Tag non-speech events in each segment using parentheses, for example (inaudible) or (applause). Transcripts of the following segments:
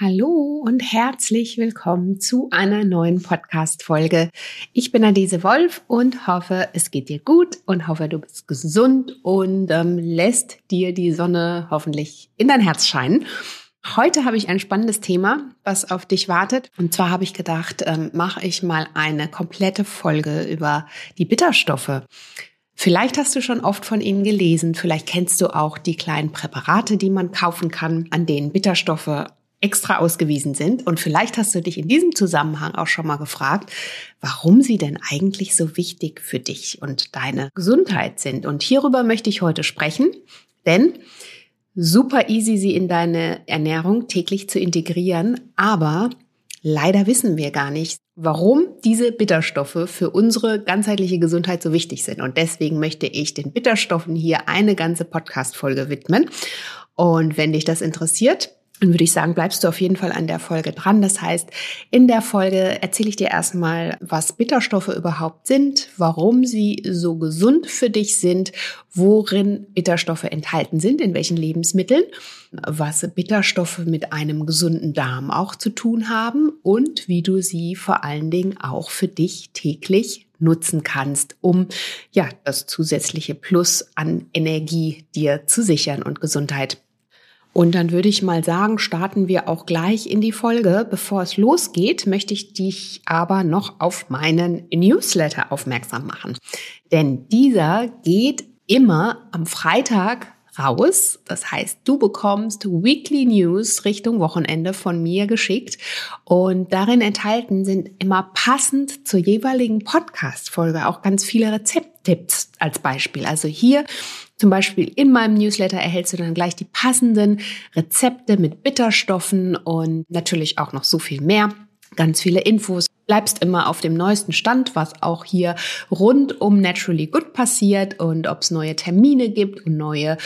Hallo und herzlich willkommen zu einer neuen Podcast-Folge. Ich bin Adese Wolf und hoffe, es geht dir gut und hoffe, du bist gesund und ähm, lässt dir die Sonne hoffentlich in dein Herz scheinen. Heute habe ich ein spannendes Thema, was auf dich wartet. Und zwar habe ich gedacht, ähm, mache ich mal eine komplette Folge über die Bitterstoffe. Vielleicht hast du schon oft von ihnen gelesen, vielleicht kennst du auch die kleinen Präparate, die man kaufen kann, an denen Bitterstoffe extra ausgewiesen sind. Und vielleicht hast du dich in diesem Zusammenhang auch schon mal gefragt, warum sie denn eigentlich so wichtig für dich und deine Gesundheit sind. Und hierüber möchte ich heute sprechen, denn super easy, sie in deine Ernährung täglich zu integrieren, aber leider wissen wir gar nicht, warum diese Bitterstoffe für unsere ganzheitliche Gesundheit so wichtig sind. Und deswegen möchte ich den Bitterstoffen hier eine ganze Podcast-Folge widmen. Und wenn dich das interessiert, dann würde ich sagen, bleibst du auf jeden Fall an der Folge dran. Das heißt, in der Folge erzähle ich dir erstmal, was Bitterstoffe überhaupt sind, warum sie so gesund für dich sind, worin Bitterstoffe enthalten sind, in welchen Lebensmitteln, was Bitterstoffe mit einem gesunden Darm auch zu tun haben und wie du sie vor allen Dingen auch für dich täglich nutzen kannst, um ja das zusätzliche Plus an Energie dir zu sichern und Gesundheit. Und dann würde ich mal sagen, starten wir auch gleich in die Folge. Bevor es losgeht, möchte ich dich aber noch auf meinen Newsletter aufmerksam machen. Denn dieser geht immer am Freitag raus. Das heißt, du bekommst Weekly News Richtung Wochenende von mir geschickt und darin enthalten sind immer passend zur jeweiligen Podcast-Folge auch ganz viele Rezepttipps als Beispiel. Also hier zum Beispiel in meinem Newsletter erhältst du dann gleich die passenden Rezepte mit Bitterstoffen und natürlich auch noch so viel mehr. Ganz viele Infos. Bleibst immer auf dem neuesten Stand, was auch hier rund um Naturally Good passiert und ob es neue Termine gibt und neue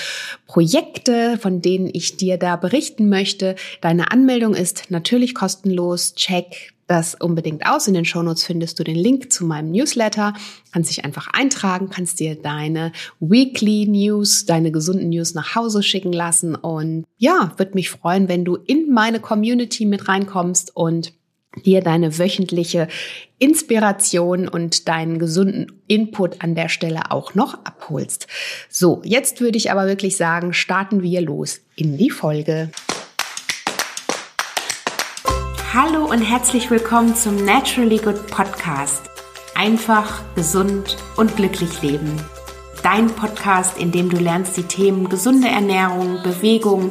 Projekte, von denen ich dir da berichten möchte. Deine Anmeldung ist natürlich kostenlos. Check das unbedingt aus. In den Shownotes findest du den Link zu meinem Newsletter. Kannst dich einfach eintragen, kannst dir deine Weekly News, deine gesunden News nach Hause schicken lassen. Und ja, würde mich freuen, wenn du in meine Community mit reinkommst und dir deine wöchentliche Inspiration und deinen gesunden Input an der Stelle auch noch abholst. So, jetzt würde ich aber wirklich sagen, starten wir los in die Folge. Hallo und herzlich willkommen zum Naturally Good Podcast. Einfach, gesund und glücklich leben. Dein Podcast, in dem du lernst, die Themen gesunde Ernährung, Bewegung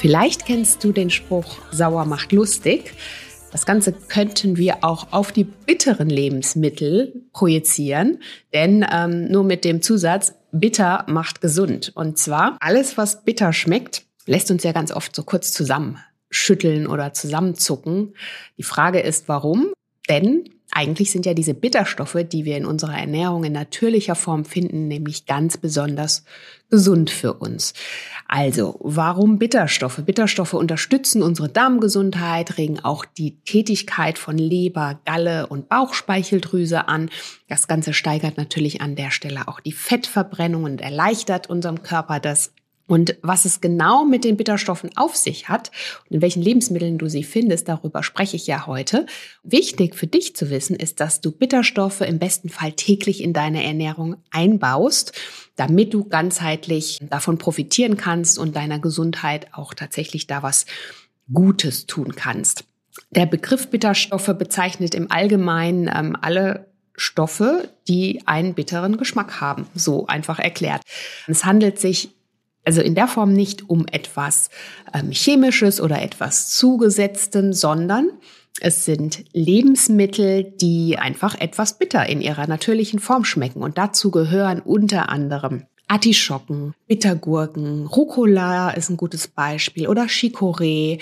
Vielleicht kennst du den Spruch, sauer macht lustig. Das Ganze könnten wir auch auf die bitteren Lebensmittel projizieren, denn ähm, nur mit dem Zusatz, bitter macht gesund. Und zwar alles, was bitter schmeckt, lässt uns ja ganz oft so kurz zusammenschütteln oder zusammenzucken. Die Frage ist, warum? Denn eigentlich sind ja diese Bitterstoffe, die wir in unserer Ernährung in natürlicher Form finden, nämlich ganz besonders gesund für uns. Also, warum Bitterstoffe? Bitterstoffe unterstützen unsere Darmgesundheit, regen auch die Tätigkeit von Leber, Galle und Bauchspeicheldrüse an. Das Ganze steigert natürlich an der Stelle auch die Fettverbrennung und erleichtert unserem Körper das und was es genau mit den Bitterstoffen auf sich hat und in welchen Lebensmitteln du sie findest, darüber spreche ich ja heute. Wichtig für dich zu wissen ist, dass du Bitterstoffe im besten Fall täglich in deine Ernährung einbaust, damit du ganzheitlich davon profitieren kannst und deiner Gesundheit auch tatsächlich da was Gutes tun kannst. Der Begriff Bitterstoffe bezeichnet im Allgemeinen ähm, alle Stoffe, die einen bitteren Geschmack haben. So einfach erklärt. Es handelt sich also in der Form nicht um etwas ähm, Chemisches oder etwas Zugesetzten, sondern es sind Lebensmittel, die einfach etwas bitter in ihrer natürlichen Form schmecken. Und dazu gehören unter anderem Artischocken, Bittergurken, Rucola ist ein gutes Beispiel oder Chicorée,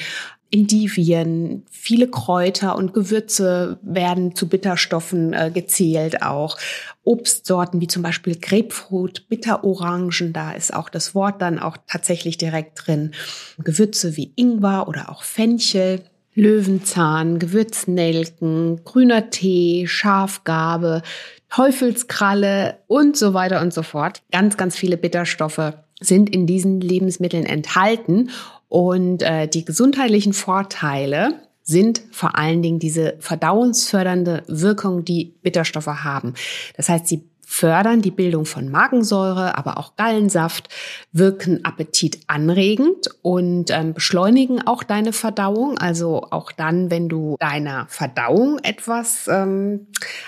Endivien, viele Kräuter und Gewürze werden zu Bitterstoffen äh, gezählt auch. Obstsorten wie zum Beispiel Grapefruit, Bitterorangen, da ist auch das Wort dann auch tatsächlich direkt drin. Gewürze wie Ingwer oder auch Fenchel. Löwenzahn, Gewürznelken, grüner Tee, Schafgarbe, Teufelskralle und so weiter und so fort. Ganz, ganz viele Bitterstoffe sind in diesen Lebensmitteln enthalten und äh, die gesundheitlichen Vorteile sind vor allen Dingen diese verdauungsfördernde Wirkung, die Bitterstoffe haben. Das heißt, sie fördern die Bildung von Magensäure, aber auch Gallensaft, wirken appetitanregend und ähm, beschleunigen auch deine Verdauung. Also auch dann, wenn du deiner Verdauung etwas ähm,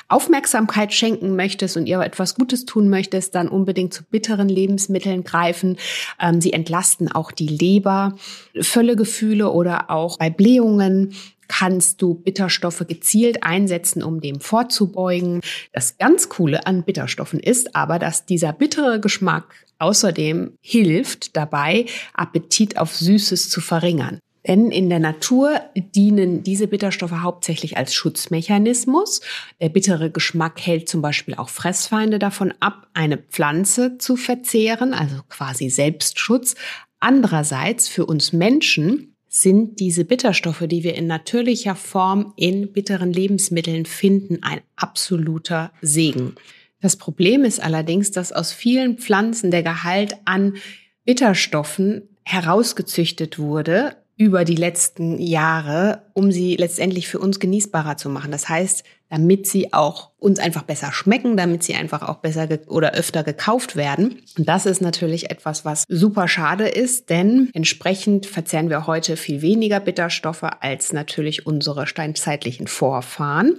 Aufmerksamkeit schenken möchtest und ihr etwas Gutes tun möchtest, dann unbedingt zu bitteren Lebensmitteln greifen. Ähm, sie entlasten auch die Leber, Völlegefühle oder auch bei Blähungen kannst du Bitterstoffe gezielt einsetzen, um dem vorzubeugen. Das ganz Coole an Bitterstoffen ist aber, dass dieser bittere Geschmack außerdem hilft dabei, Appetit auf Süßes zu verringern. Denn in der Natur dienen diese Bitterstoffe hauptsächlich als Schutzmechanismus. Der bittere Geschmack hält zum Beispiel auch Fressfeinde davon ab, eine Pflanze zu verzehren, also quasi Selbstschutz. Andererseits für uns Menschen sind diese Bitterstoffe, die wir in natürlicher Form in bitteren Lebensmitteln finden, ein absoluter Segen. Das Problem ist allerdings, dass aus vielen Pflanzen der Gehalt an Bitterstoffen herausgezüchtet wurde über die letzten Jahre, um sie letztendlich für uns genießbarer zu machen. Das heißt, damit sie auch uns einfach besser schmecken, damit sie einfach auch besser oder öfter gekauft werden. Und das ist natürlich etwas, was super schade ist, denn entsprechend verzehren wir heute viel weniger Bitterstoffe als natürlich unsere steinzeitlichen Vorfahren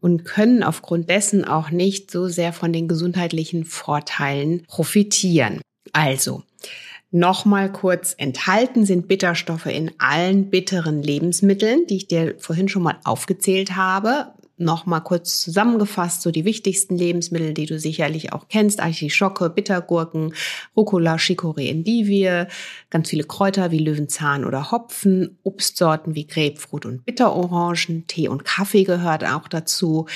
und können aufgrund dessen auch nicht so sehr von den gesundheitlichen Vorteilen profitieren. Also, Nochmal kurz enthalten sind Bitterstoffe in allen bitteren Lebensmitteln, die ich dir vorhin schon mal aufgezählt habe. Nochmal kurz zusammengefasst, so die wichtigsten Lebensmittel, die du sicherlich auch kennst. Artischocke, Bittergurken, Rucola, Chicorée, Endivie, ganz viele Kräuter wie Löwenzahn oder Hopfen, Obstsorten wie Grapefruit und Bitterorangen, Tee und Kaffee gehört auch dazu.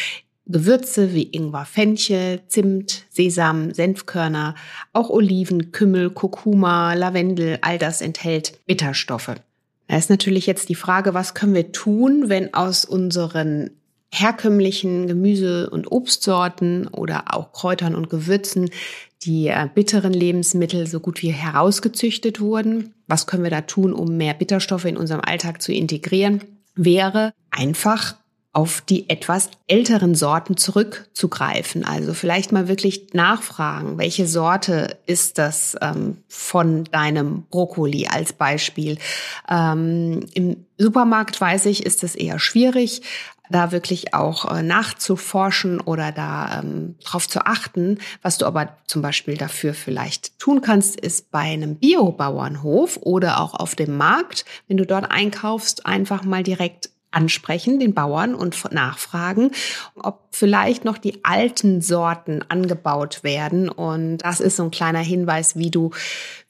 Gewürze wie Ingwer, Fenchel, Zimt, Sesam, Senfkörner, auch Oliven, Kümmel, Kurkuma, Lavendel, all das enthält Bitterstoffe. Da ist natürlich jetzt die Frage, was können wir tun, wenn aus unseren herkömmlichen Gemüse- und Obstsorten oder auch Kräutern und Gewürzen die äh, bitteren Lebensmittel so gut wie herausgezüchtet wurden. Was können wir da tun, um mehr Bitterstoffe in unserem Alltag zu integrieren? Wäre einfach auf die etwas älteren Sorten zurückzugreifen. Also vielleicht mal wirklich nachfragen, welche Sorte ist das ähm, von deinem Brokkoli als Beispiel. Ähm, Im Supermarkt weiß ich, ist es eher schwierig, da wirklich auch äh, nachzuforschen oder da ähm, drauf zu achten. Was du aber zum Beispiel dafür vielleicht tun kannst, ist bei einem Biobauernhof oder auch auf dem Markt, wenn du dort einkaufst, einfach mal direkt ansprechen, den Bauern und nachfragen, ob vielleicht noch die alten Sorten angebaut werden. Und das ist so ein kleiner Hinweis, wie du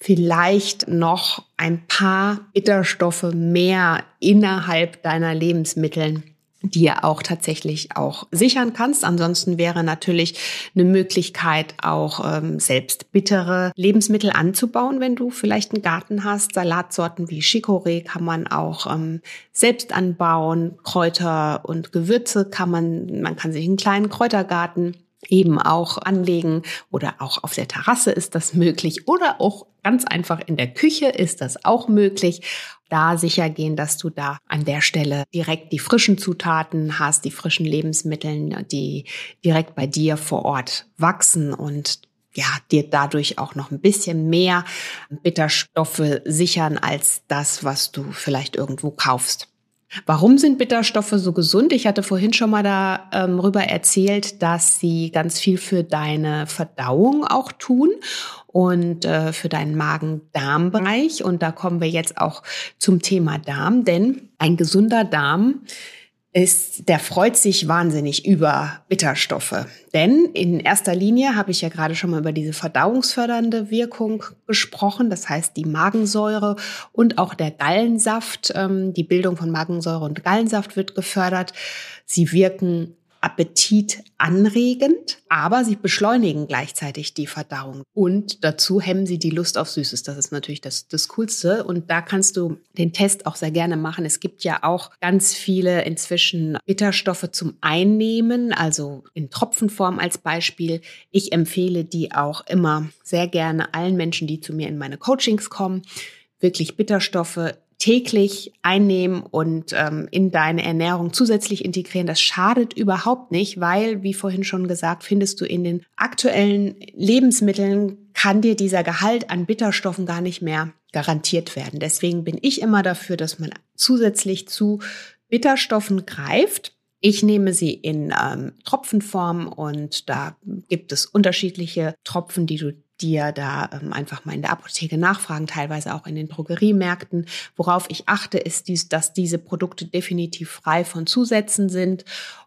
vielleicht noch ein paar Bitterstoffe mehr innerhalb deiner Lebensmittel dir auch tatsächlich auch sichern kannst. Ansonsten wäre natürlich eine Möglichkeit, auch ähm, selbst bittere Lebensmittel anzubauen, wenn du vielleicht einen Garten hast. Salatsorten wie Chicorée kann man auch ähm, selbst anbauen. Kräuter und Gewürze kann man, man kann sich einen kleinen Kräutergarten eben auch anlegen oder auch auf der Terrasse ist das möglich oder auch ganz einfach in der Küche ist das auch möglich. Da sicher gehen, dass du da an der Stelle direkt die frischen Zutaten hast, die frischen Lebensmittel, die direkt bei dir vor Ort wachsen und ja, dir dadurch auch noch ein bisschen mehr Bitterstoffe sichern als das, was du vielleicht irgendwo kaufst. Warum sind Bitterstoffe so gesund? Ich hatte vorhin schon mal darüber ähm, erzählt, dass sie ganz viel für deine Verdauung auch tun und äh, für deinen Magen-Darm-Bereich. Und da kommen wir jetzt auch zum Thema Darm, denn ein gesunder Darm ist, der freut sich wahnsinnig über Bitterstoffe. Denn in erster Linie habe ich ja gerade schon mal über diese verdauungsfördernde Wirkung gesprochen. Das heißt, die Magensäure und auch der Gallensaft, ähm, die Bildung von Magensäure und Gallensaft wird gefördert. Sie wirken Appetit anregend, aber sie beschleunigen gleichzeitig die Verdauung. Und dazu hemmen sie die Lust auf Süßes. Das ist natürlich das, das Coolste. Und da kannst du den Test auch sehr gerne machen. Es gibt ja auch ganz viele inzwischen Bitterstoffe zum Einnehmen, also in Tropfenform als Beispiel. Ich empfehle die auch immer sehr gerne allen Menschen, die zu mir in meine Coachings kommen wirklich Bitterstoffe täglich einnehmen und ähm, in deine Ernährung zusätzlich integrieren. Das schadet überhaupt nicht, weil, wie vorhin schon gesagt, findest du in den aktuellen Lebensmitteln kann dir dieser Gehalt an Bitterstoffen gar nicht mehr garantiert werden. Deswegen bin ich immer dafür, dass man zusätzlich zu Bitterstoffen greift. Ich nehme sie in ähm, Tropfenform und da gibt es unterschiedliche Tropfen, die du dir da ähm, einfach mal in der Apotheke nachfragen, teilweise auch in den Drogeriemärkten. Worauf ich achte, ist, dies, dass diese Produkte definitiv frei von Zusätzen sind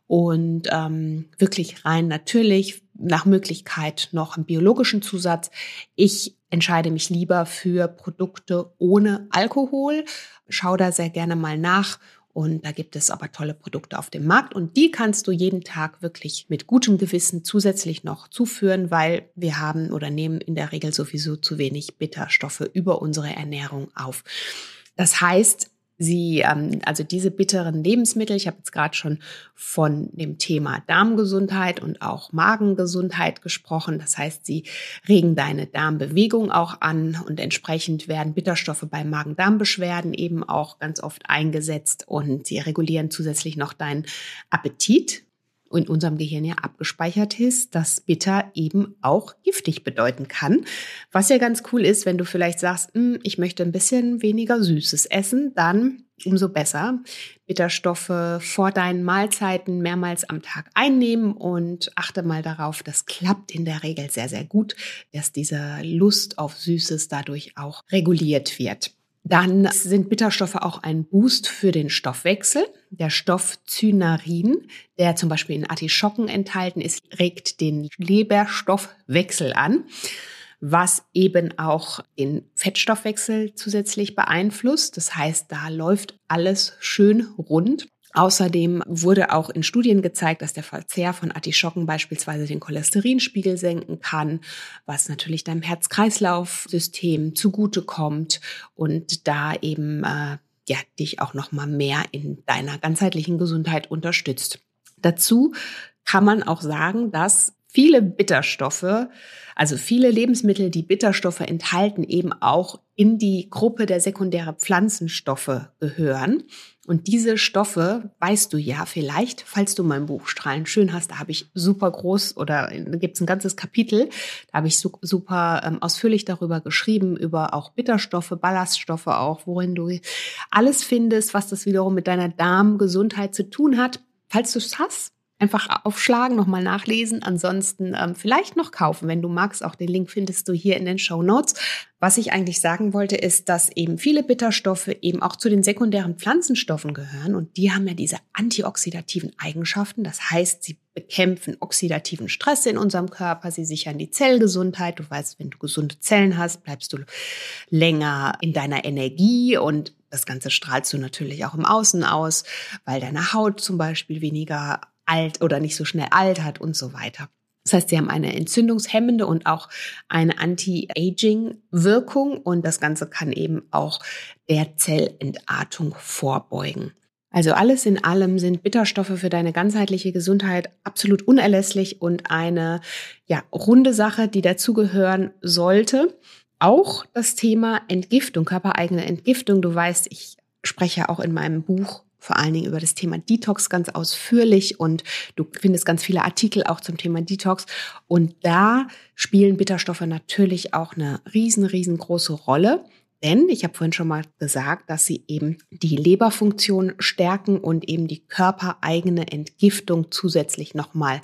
und ähm, wirklich rein natürlich, nach Möglichkeit noch einen biologischen Zusatz. Ich entscheide mich lieber für Produkte ohne Alkohol. Schau da sehr gerne mal nach und da gibt es aber tolle Produkte auf dem Markt und die kannst du jeden Tag wirklich mit gutem Gewissen zusätzlich noch zuführen, weil wir haben oder nehmen in der Regel sowieso zu wenig Bitterstoffe über unsere Ernährung auf. Das heißt, Sie, ähm, also diese bitteren Lebensmittel, ich habe jetzt gerade schon von dem Thema Darmgesundheit und auch Magengesundheit gesprochen. Das heißt, sie regen deine Darmbewegung auch an und entsprechend werden Bitterstoffe bei Magen-Darm-Beschwerden eben auch ganz oft eingesetzt und sie regulieren zusätzlich noch deinen Appetit in unserem Gehirn ja abgespeichert ist, dass bitter eben auch giftig bedeuten kann. Was ja ganz cool ist, wenn du vielleicht sagst, hm, ich möchte ein bisschen weniger Süßes essen, dann umso besser. Bitterstoffe vor deinen Mahlzeiten mehrmals am Tag einnehmen und achte mal darauf, das klappt in der Regel sehr, sehr gut, dass diese Lust auf Süßes dadurch auch reguliert wird. Dann sind Bitterstoffe auch ein Boost für den Stoffwechsel. Der Stoff Zynarin, der zum Beispiel in Artischocken enthalten ist, regt den Leberstoffwechsel an, was eben auch den Fettstoffwechsel zusätzlich beeinflusst. Das heißt, da läuft alles schön rund. Außerdem wurde auch in Studien gezeigt, dass der Verzehr von Artischocken beispielsweise den Cholesterinspiegel senken kann, was natürlich deinem Herz-Kreislauf-System zugutekommt und da eben äh, ja dich auch noch mal mehr in deiner ganzheitlichen Gesundheit unterstützt. Dazu kann man auch sagen, dass viele Bitterstoffe, also viele Lebensmittel, die Bitterstoffe enthalten, eben auch in die Gruppe der sekundären Pflanzenstoffe gehören. Und diese Stoffe, weißt du ja vielleicht, falls du mein Buch Strahlen schön hast, da habe ich super groß oder gibt es ein ganzes Kapitel, da habe ich super ähm, ausführlich darüber geschrieben, über auch Bitterstoffe, Ballaststoffe auch, worin du alles findest, was das wiederum mit deiner Darmgesundheit zu tun hat. Falls du es hast, einfach aufschlagen, nochmal nachlesen. Ansonsten ähm, vielleicht noch kaufen, wenn du magst. Auch den Link findest du hier in den Show Notes. Was ich eigentlich sagen wollte, ist, dass eben viele Bitterstoffe eben auch zu den sekundären Pflanzenstoffen gehören und die haben ja diese antioxidativen Eigenschaften. Das heißt, sie bekämpfen oxidativen Stress in unserem Körper, sie sichern die Zellgesundheit. Du weißt, wenn du gesunde Zellen hast, bleibst du länger in deiner Energie und das Ganze strahlst du natürlich auch im Außen aus, weil deine Haut zum Beispiel weniger alt oder nicht so schnell altert und so weiter. Das heißt, sie haben eine entzündungshemmende und auch eine Anti-Aging-Wirkung und das Ganze kann eben auch der Zellentartung vorbeugen. Also alles in allem sind Bitterstoffe für deine ganzheitliche Gesundheit absolut unerlässlich und eine ja, runde Sache, die dazugehören sollte. Auch das Thema Entgiftung, körpereigene Entgiftung. Du weißt, ich spreche auch in meinem Buch vor allen Dingen über das Thema Detox ganz ausführlich und du findest ganz viele Artikel auch zum Thema Detox. Und da spielen Bitterstoffe natürlich auch eine riesen, riesengroße Rolle. Denn ich habe vorhin schon mal gesagt, dass sie eben die Leberfunktion stärken und eben die körpereigene Entgiftung zusätzlich nochmal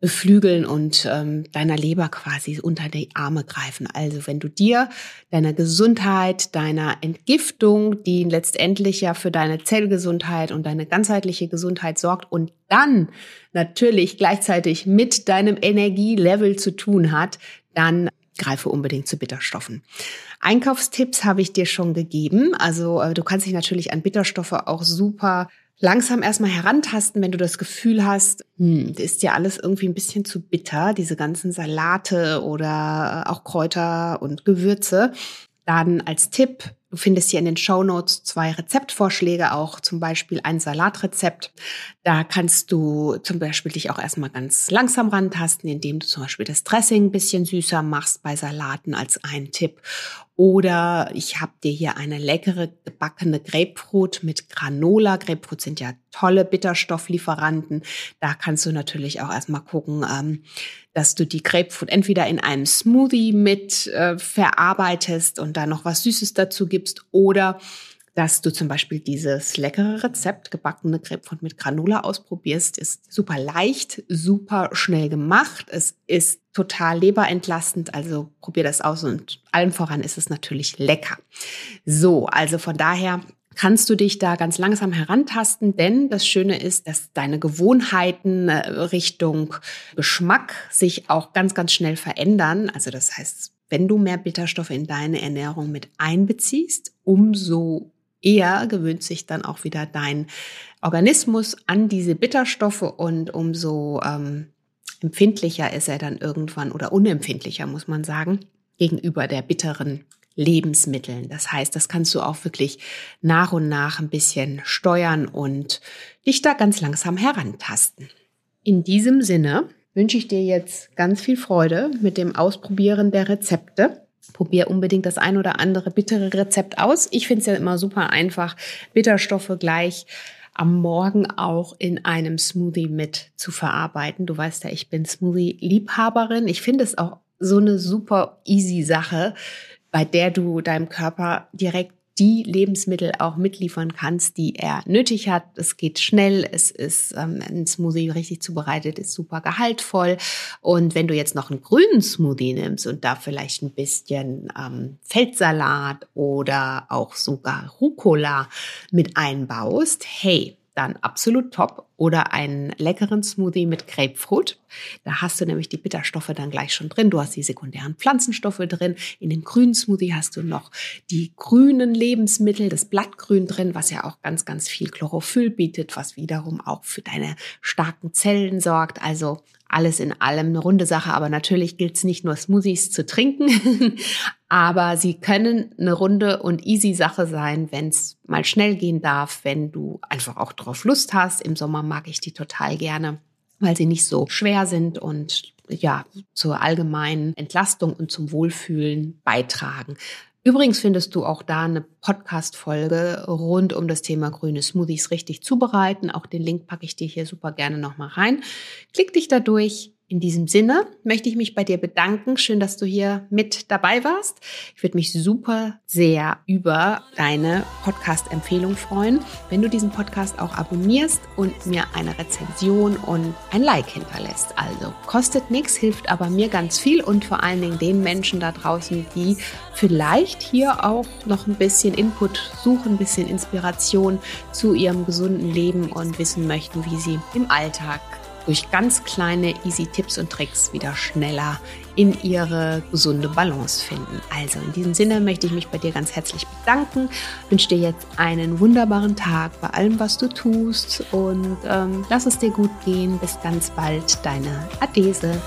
beflügeln und ähm, deiner Leber quasi unter die Arme greifen. Also wenn du dir deiner Gesundheit, deiner Entgiftung, die letztendlich ja für deine Zellgesundheit und deine ganzheitliche Gesundheit sorgt und dann natürlich gleichzeitig mit deinem Energielevel zu tun hat, dann greife unbedingt zu Bitterstoffen. Einkaufstipps habe ich dir schon gegeben. Also äh, du kannst dich natürlich an Bitterstoffe auch super langsam erstmal herantasten, wenn du das Gefühl hast, hm, das ist ja alles irgendwie ein bisschen zu bitter, diese ganzen Salate oder auch Kräuter und Gewürze. Dann als Tipp, du findest hier in den Show Notes zwei Rezeptvorschläge, auch zum Beispiel ein Salatrezept. Da kannst du zum Beispiel dich auch erstmal ganz langsam rantasten, indem du zum Beispiel das Dressing ein bisschen süßer machst bei Salaten als ein Tipp. Oder ich habe dir hier eine leckere gebackene Grapefruit mit Granola. Grapefruit sind ja tolle Bitterstofflieferanten. Da kannst du natürlich auch erstmal gucken, ähm, dass du die Grapefruit entweder in einem Smoothie mit äh, verarbeitest und da noch was Süßes dazu gibst oder dass du zum Beispiel dieses leckere Rezept gebackene Grapefruit mit Granola ausprobierst. Ist super leicht, super schnell gemacht. Es ist total leberentlastend, also probier das aus und allen voran ist es natürlich lecker. So, also von daher kannst du dich da ganz langsam herantasten, denn das Schöne ist, dass deine Gewohnheiten äh, Richtung Geschmack sich auch ganz, ganz schnell verändern. Also das heißt, wenn du mehr Bitterstoffe in deine Ernährung mit einbeziehst, umso eher gewöhnt sich dann auch wieder dein Organismus an diese Bitterstoffe und umso ähm, empfindlicher ist er dann irgendwann oder unempfindlicher, muss man sagen, gegenüber der bitteren Lebensmitteln. Das heißt, das kannst du auch wirklich nach und nach ein bisschen steuern und dich da ganz langsam herantasten. In diesem Sinne wünsche ich dir jetzt ganz viel Freude mit dem Ausprobieren der Rezepte. Probier unbedingt das ein oder andere bittere Rezept aus. Ich finde es ja immer super einfach, Bitterstoffe gleich am Morgen auch in einem Smoothie mit zu verarbeiten. Du weißt ja, ich bin Smoothie-Liebhaberin. Ich finde es auch so eine super easy Sache, bei der du deinem Körper direkt die Lebensmittel auch mitliefern kannst, die er nötig hat. Es geht schnell, es ist ähm, ein Smoothie richtig zubereitet, ist super gehaltvoll. Und wenn du jetzt noch einen grünen Smoothie nimmst und da vielleicht ein bisschen ähm, Feldsalat oder auch sogar Rucola mit einbaust, hey, dann absolut top. Oder einen leckeren Smoothie mit Grapefruit. Da hast du nämlich die Bitterstoffe dann gleich schon drin. Du hast die sekundären Pflanzenstoffe drin. In dem grünen Smoothie hast du noch die grünen Lebensmittel, das Blattgrün drin, was ja auch ganz, ganz viel Chlorophyll bietet, was wiederum auch für deine starken Zellen sorgt. Also alles in allem eine runde Sache. Aber natürlich gilt es nicht nur Smoothies zu trinken, (laughs) aber sie können eine runde und easy Sache sein, wenn es mal schnell gehen darf, wenn du einfach auch drauf Lust hast. Im Sommer mag ich die total gerne, weil sie nicht so schwer sind und ja, zur allgemeinen Entlastung und zum Wohlfühlen beitragen. Übrigens findest du auch da eine Podcast-Folge rund um das Thema grüne Smoothies richtig zubereiten. Auch den Link packe ich dir hier super gerne nochmal rein. Klick dich da durch in diesem Sinne möchte ich mich bei dir bedanken. Schön, dass du hier mit dabei warst. Ich würde mich super sehr über deine Podcast-Empfehlung freuen, wenn du diesen Podcast auch abonnierst und mir eine Rezension und ein Like hinterlässt. Also kostet nichts, hilft aber mir ganz viel und vor allen Dingen den Menschen da draußen, die vielleicht hier auch noch ein bisschen Input suchen, ein bisschen Inspiration zu ihrem gesunden Leben und wissen möchten, wie sie im Alltag durch ganz kleine easy Tipps und Tricks wieder schneller in ihre gesunde Balance finden. Also in diesem Sinne möchte ich mich bei dir ganz herzlich bedanken, wünsche dir jetzt einen wunderbaren Tag bei allem, was du tust und ähm, lass es dir gut gehen. Bis ganz bald, deine Adese.